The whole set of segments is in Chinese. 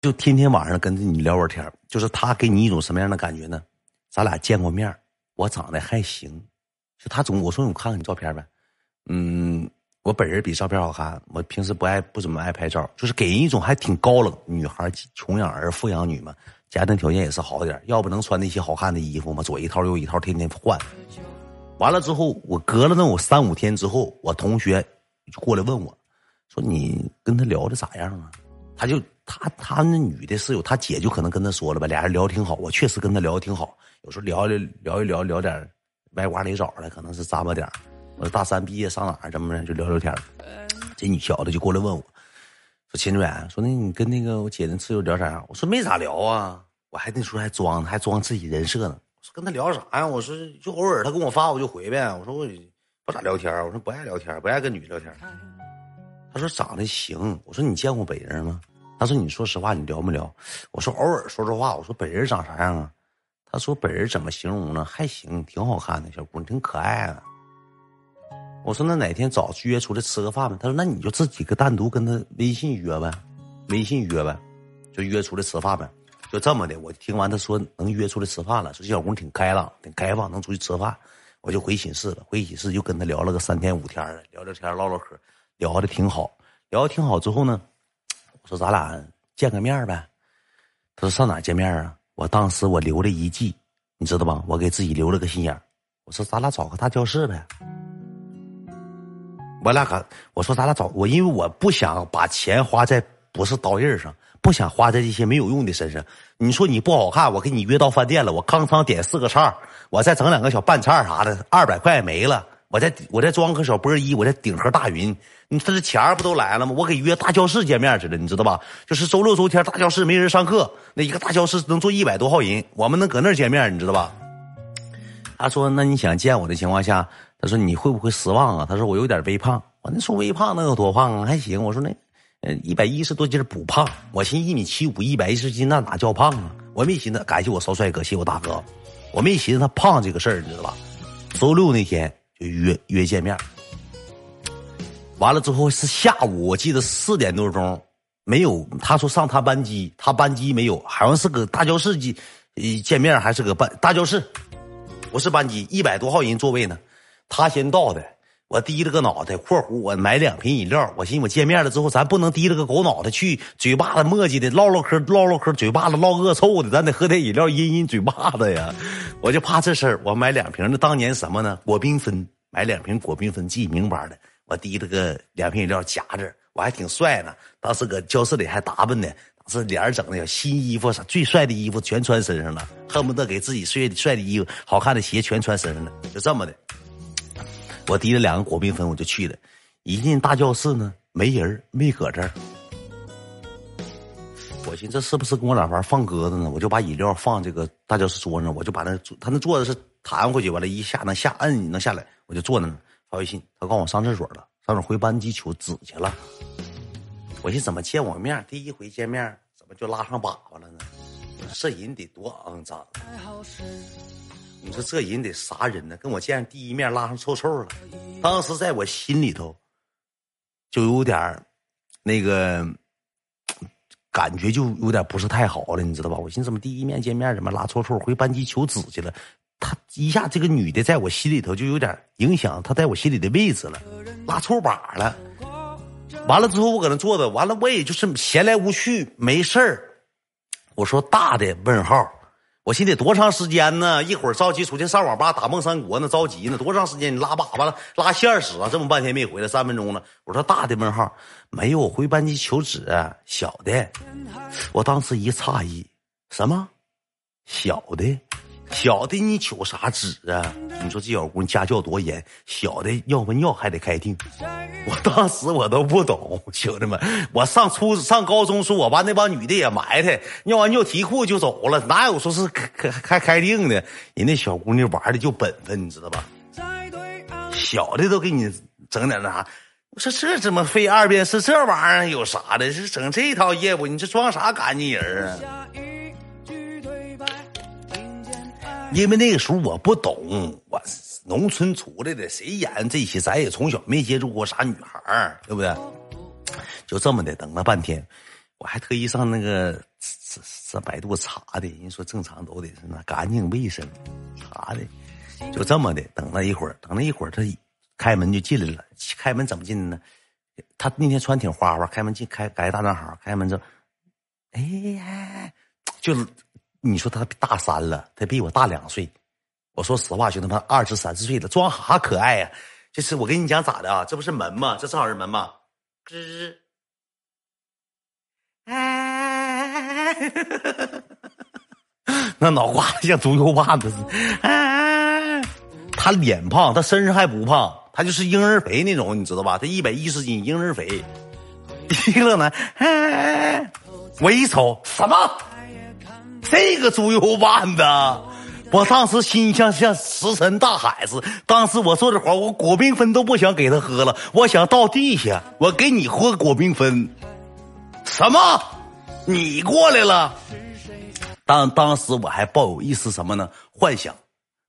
就天天晚上跟着你聊会儿天就是他给你一种什么样的感觉呢？咱俩见过面我长得还行，就他总我说我看看你照片呗，嗯，我本人比照片好看，我平时不爱不怎么爱拍照，就是给人一种还挺高冷。女孩穷养儿，富养女嘛，家庭条件也是好点要不能穿那些好看的衣服嘛，左一套右一套，天天换。完了之后，我隔了那我三五天之后，我同学就过来问我，说你跟他聊的咋样啊？他就他他那女的室友，他姐就可能跟他说了吧，俩人聊的挺好，我确实跟他聊的挺好。有时候聊聊聊一聊聊点歪瓜裂枣的，可能是咂巴点我说大三毕业上哪儿怎么着就聊聊天这女小子就过来问我，说秦主任，说那你跟那个我姐那室友聊啥样？我说没咋聊啊，我还那时候还装还装自己人设呢。我说跟他聊啥呀？我说就偶尔他跟我发我就回呗。我说我不咋聊天我说不爱聊天不爱跟女聊天他说长得行。我说你见过本人吗？他说你说实话，你聊没聊？我说偶尔说说话。我说本人长啥样啊？他说：“本人怎么形容呢？还行，挺好看的小姑娘，挺可爱的。”我说：“那哪天早约出来吃个饭呗？”他说：“那你就自己个单独跟他微信约呗，微信约呗，就约出来吃饭呗。”就这么的，我听完他说能约出来吃饭了，说这小姑娘挺开朗、挺开放，能出去吃饭，我就回寝室了。回寝室就跟他聊了个三天五天的，聊聊天、唠唠嗑，聊的挺好。聊的挺好之后呢，说：“咱俩见个面呗。”他说：“上哪见面啊？”我当时我留了一计，你知道吧？我给自己留了个心眼我说咱俩找个大教室呗。我俩可我说咱俩找我，因为我不想把钱花在不是刀刃上，不想花在这些没有用的身上。你说你不好看，我给你约到饭店了，我康康点四个菜，我再整两个小拌菜啥的，二百块没了。我再我再装个小波一，我再顶盒大云，你这钱不都来了吗？我给约大教室见面去了，你知道吧？就是周六周天大教室没人上课，那一个大教室能坐一百多号人，我们能搁那儿见面，你知道吧？他说：“那你想见我的情况下，他说你会不会失望啊？他说我有点微胖，我那说微胖能有多胖啊？还行。我说那，呃，一百一十多斤不胖。我寻一米七五，一百一十斤那哪叫胖啊？我没寻思，感谢我骚帅哥，谢我大哥，我没寻思他胖这个事儿，你知道吧？周六那天。”约约见面，完了之后是下午，我记得四点多钟，没有他说上他班级，他班级没有，好像是搁大教室见，见面还是个班大教室，不是班级，一百多号人座位呢，他先到的，我低了个脑袋，括弧我买两瓶饮料，我寻思我见面了之后，咱不能低了个狗脑袋去，嘴巴子磨叽的唠唠嗑唠唠嗑，嘴巴子唠恶臭的，咱得喝点饮料阴阴嘴巴子呀。我就怕这事儿，我买两瓶的，当年什么呢？果缤纷，买两瓶果缤纷，记明白的。我提了个两瓶饮料夹着，我还挺帅呢。当时搁教室里还打扮呢，当时脸整的新衣服啥最帅的衣服全穿身上了，恨不得给自己帅帅的衣服、好看的鞋全穿身上了。就这么的，我提了两个果缤纷，我就去了。一进大教室呢，没人，没搁这儿。我寻思这是不是跟我俩玩放鸽子呢？我就把饮料放这个大教室桌上，我就把那他那桌子是弹回去，完了，一下能下摁能下来，我就坐那发微信。他告诉我上厕所了，上哪回班级求纸去了。我寻思怎么见我面，第一回见面怎么就拉上粑粑了呢？这人得多肮脏！你说这人得啥人呢？跟我见第一面拉上臭臭了。当时在我心里头就有点那个。感觉就有点不是太好了，你知道吧？我寻思怎么第一面见面怎么拉臭臭，回班级求纸去了？他一下这个女的在我心里头就有点影响，她在我心里的位置了，拉臭把了。完了之后我搁那坐着，完了我也就是闲来无趣，没事儿。我说大的问号。我寻得多长时间呢？一会儿着急出去上网吧打梦三国呢，着急呢，多长时间？你拉粑粑了，拉线使啊？这么半天没回来，三分钟了。我说大的问号，没有，我回班级求纸。小的，我当时一诧异，什么？小的。小的，你求啥纸啊？你说这小姑娘家教多严，小的要不尿还得开腚。我当时我都不懂，兄弟们，我上初上高中时，我班那帮女的也埋汰，尿完尿提裤就走了，哪有说是开开开腚的？人那小姑娘玩的就本分，你知道吧？小的都给你整点那啥，我说这怎么费二遍是这玩意儿有啥的？是整这套业务？你这装啥干净人啊？因为那个时候我不懂，我农村出来的，谁演这些？咱也从小没接触过啥女孩儿，对不对？就这么的，等了半天，我还特意上那个这这百度查的，人说正常都得是那干净卫生，查的，就这么的。等了一会儿，等了一会儿，他开门就进来了。开门怎么进的呢？他那天穿挺花花，开门进开改大男孩，开门就，哎呀，就是你说他大三了，他比我大两岁。我说实话，兄弟们，二十三四岁了，装啥可爱呀？这是我跟你讲咋的啊？这不是门吗？这正好是门吗？吱，哎，那脑瓜子像猪油拌子似的。哎，他脸胖，他身上还不胖，他就是婴儿肥那种，你知道吧？他一百一十斤，婴儿肥。一个呢，哎，我一瞅，什么？这个猪油拌子？我当时心像像石沉大海似。当时我做这活，我果缤纷都不想给他喝了，我想到地下，我给你喝果缤纷。什么？你过来了？当当时我还抱有一丝什么呢？幻想。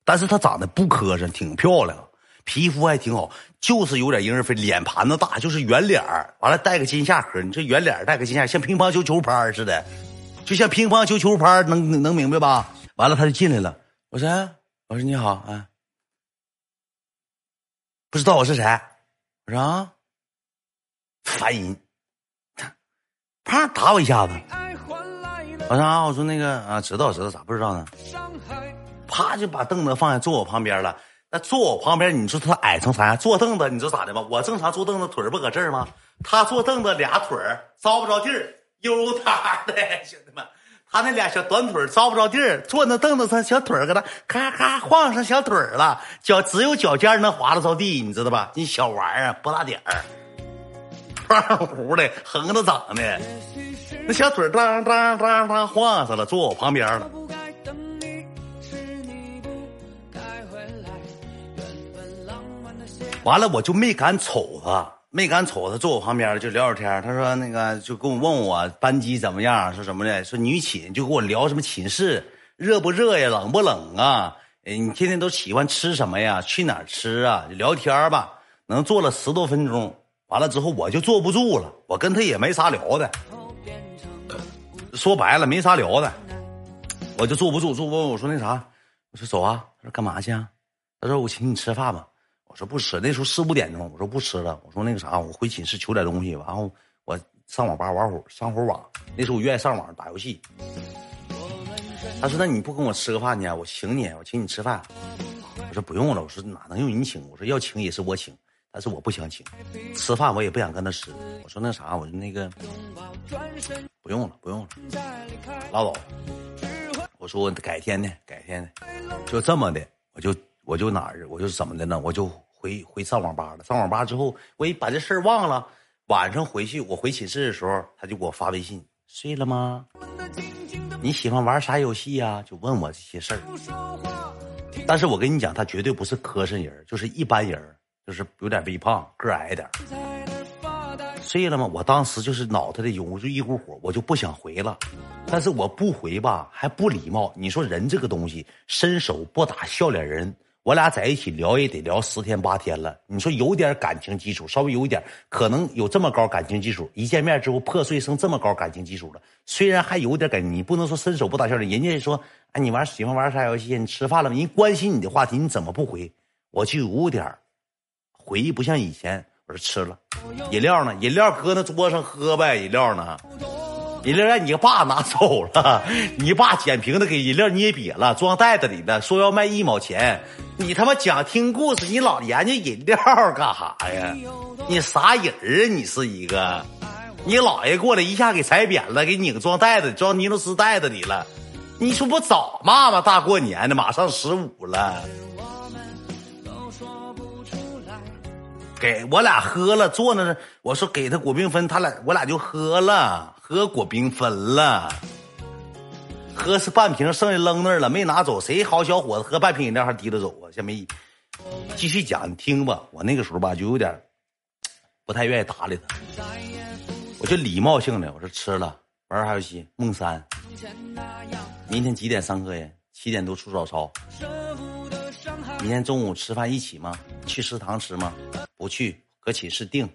但是她长得不磕碜，挺漂亮，皮肤还挺好，就是有点婴儿肥，脸盘子大，就是圆脸，完了带个金下颏。你这圆脸带个金下，像乒乓球球拍似的，就像乒乓球球拍，能能明白吧？完了，他就进来了。我说：“我说你好啊，不知道我是谁？我说啊，烦人，啪打我一下子。我说啊，我说那个啊，知道知道，咋不知道呢？啪就把凳子放下，坐我旁边了。那坐我旁边，你说他矮成啥样？坐凳子，你说咋的吧？我正常坐凳子，腿不搁这儿吗？他坐凳子，俩腿着不着地儿，悠他的，兄弟们。”他那俩小短腿着不着地儿，坐那凳子上，小腿搁那咔咔晃上小腿了，脚只有脚尖能滑得着地，你知道吧？你小玩意儿不大点儿，胖乎的，横着长的，那小腿当当当当晃上了，坐我旁边了。完了，我就没敢瞅他。没敢瞅他，坐我旁边就聊聊天。他说：“那个就跟我问我班级怎么样，说什么的？说女寝就跟我聊什么寝室热不热呀，冷不冷啊？你天天都喜欢吃什么呀？去哪儿吃啊？聊天吧。能坐了十多分钟，完了之后我就坐不住了。我跟他也没啥聊的，说白了没啥聊的，我就坐不住。坐不住，我说那啥，我说走啊。他说干嘛去啊？他说我请你吃饭吧。”我说不吃，那时候四五点钟，我说不吃了。我说那个啥，我回寝室取点东西，然后我上网吧玩会儿，上会儿网。那时候我愿意上网打游戏。他说：“那你不跟我吃个饭去？我请你，我请你吃饭。”我说不用了，我说哪能用你请？我说要请也是我请，但是我不想请，吃饭我也不想跟他吃。我说那啥，我说那个不用了，不用了，拉倒。我说改天呢，改天呢，就这么的，我就。我就哪儿，我就怎么的呢？我就回回上网吧了。上网吧之后，我一把这事儿忘了。晚上回去，我回寝室的时候，他就给我发微信：“睡了吗？你喜欢玩啥游戏呀？”就问我这些事儿。但是我跟你讲，他绝对不是磕碜人，就是一般人，就是有点微胖，个矮点睡了吗？我当时就是脑袋里涌出一股火，我就不想回了。但是我不回吧，还不礼貌。你说人这个东西，伸手不打笑脸人。我俩在一起聊也得聊十天八天了，你说有点感情基础，稍微有一点，可能有这么高感情基础，一见面之后破碎成这么高感情基础了。虽然还有点感情，你不能说伸手不打笑脸。人家说，哎，你玩喜欢玩啥游戏？你吃饭了吗？人关心你的话题，你怎么不回？我就有点回忆不像以前。我说吃了，饮料呢？饮料搁那桌上喝呗，饮料呢？饮料让你爸拿走了，你爸捡瓶子给饮料捏瘪了，装袋子里的，说要卖一毛钱。你他妈讲听故事，你老研究饮料干啥呀？你啥人啊？你是一个，你姥爷过来一下给踩扁了，给拧装袋子，装尼龙丝袋子里了。你说不早骂吗？大过年的，马上十五了。给我俩喝了，坐那，我说给他果缤纷，他俩我俩就喝了，喝果缤纷了，喝是半瓶，剩下扔那儿了，没拿走。谁好小伙子喝半瓶饮料还提着走啊？先没继续讲，你听吧。我那个时候吧，就有点不太愿意搭理他，我就礼貌性的我说吃了，玩啥游戏？梦三，明天几点上课呀？七点多出早操。明天中午吃饭一起吗？去食堂吃吗？不去，搁寝室订。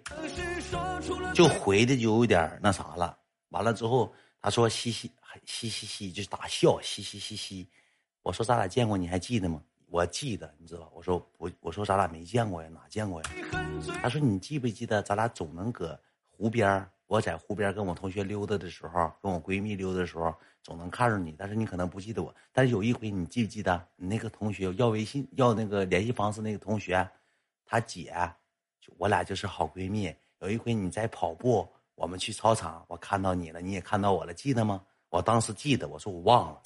就回的就有点那啥了。完了之后，他说嘻嘻嘻嘻嘻，就是打笑，嘻嘻嘻嘻。我说咱俩见过，你还记得吗？我记得，你知道？我说不，我说咱俩没见过呀，哪见过呀？他说你记不记得，咱俩总能搁湖边我在湖边跟我同学溜达的时候，跟我闺蜜溜达的时候，总能看着你。但是你可能不记得我。但是有一回，你记不记得你那个同学要微信要那个联系方式那个同学，他姐，就我俩就是好闺蜜。有一回你在跑步，我们去操场，我看到你了，你也看到我了，记得吗？我当时记得，我说我忘了。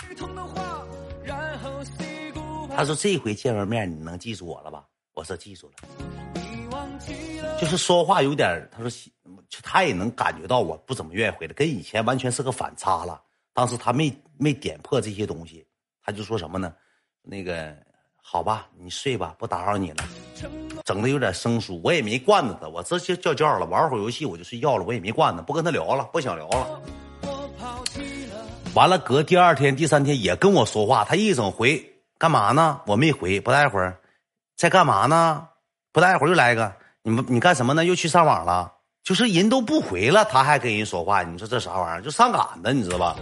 他说这回见完面，你能记住我了吧？我说记住了。就是说话有点，他说他也能感觉到我不怎么愿意回来，跟以前完全是个反差了。当时他没没点破这些东西，他就说什么呢？那个好吧，你睡吧，不打扰你了。整的有点生疏，我也没惯着他，我直接叫叫了，玩会儿游戏我就睡觉了，我也没惯他，不跟他聊了，不想聊了。完了，隔第二天、第三天也跟我说话，他一整回干嘛呢？我没回，不待会儿，在干嘛呢？不待会儿又来一个，你们你干什么呢？又去上网了？就是人都不回了，他还跟人说话，你说这啥玩意儿？就上赶子，你知道吧？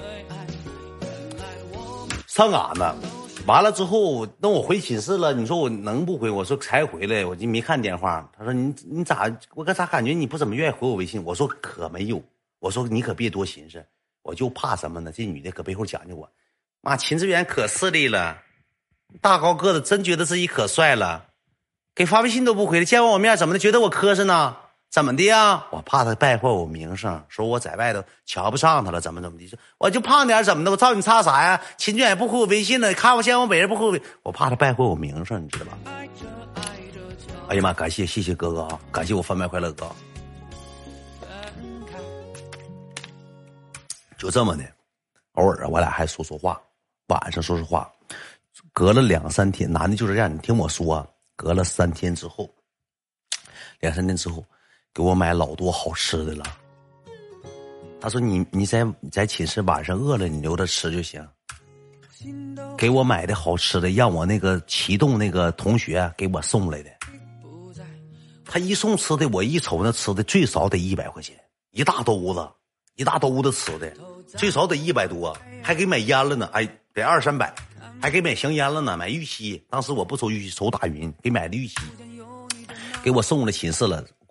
上赶子。完了之后，那我回寝室了。你说我能不回？我说才回来，我就没看电话。他说你你咋？我可咋感觉你不怎么愿意回我微信？我说可没有。我说你可别多寻思，我就怕什么呢？这女的搁背后讲究我。妈，秦志远可势利了，大高个子，真觉得自己可帅了，给发微信都不回来，见完我面怎么的？觉得我磕碜呢？怎么的呀？我怕他败坏我名声，说我在外头瞧不上他了，怎么怎么的？说我就胖点怎么的？我照你差啥呀？秦俊也不回我微信了，看我见我本人不回我，我怕他败坏我名声，你知道吧？哎呀妈，感谢谢谢哥哥啊，感谢我贩卖快乐哥。就这么的，偶尔，我俩还说说话，晚上说说话。隔了两三天，男的就是这样，你听我说，隔了三天之后，两三天之后。给我买老多好吃的了。他说：“你你在在寝室晚上饿了，你留着吃就行。”给我买的好吃的，让我那个启动那个同学给我送来的。他一送吃的，我一瞅那吃的最少得一百块钱，一大兜子，一大兜子吃的，最少得一百多，还给买烟了呢。哎，得二三百，还给买香烟了呢，买玉溪。当时我不抽玉溪，抽大云，给买的玉溪。给我送了寝室了，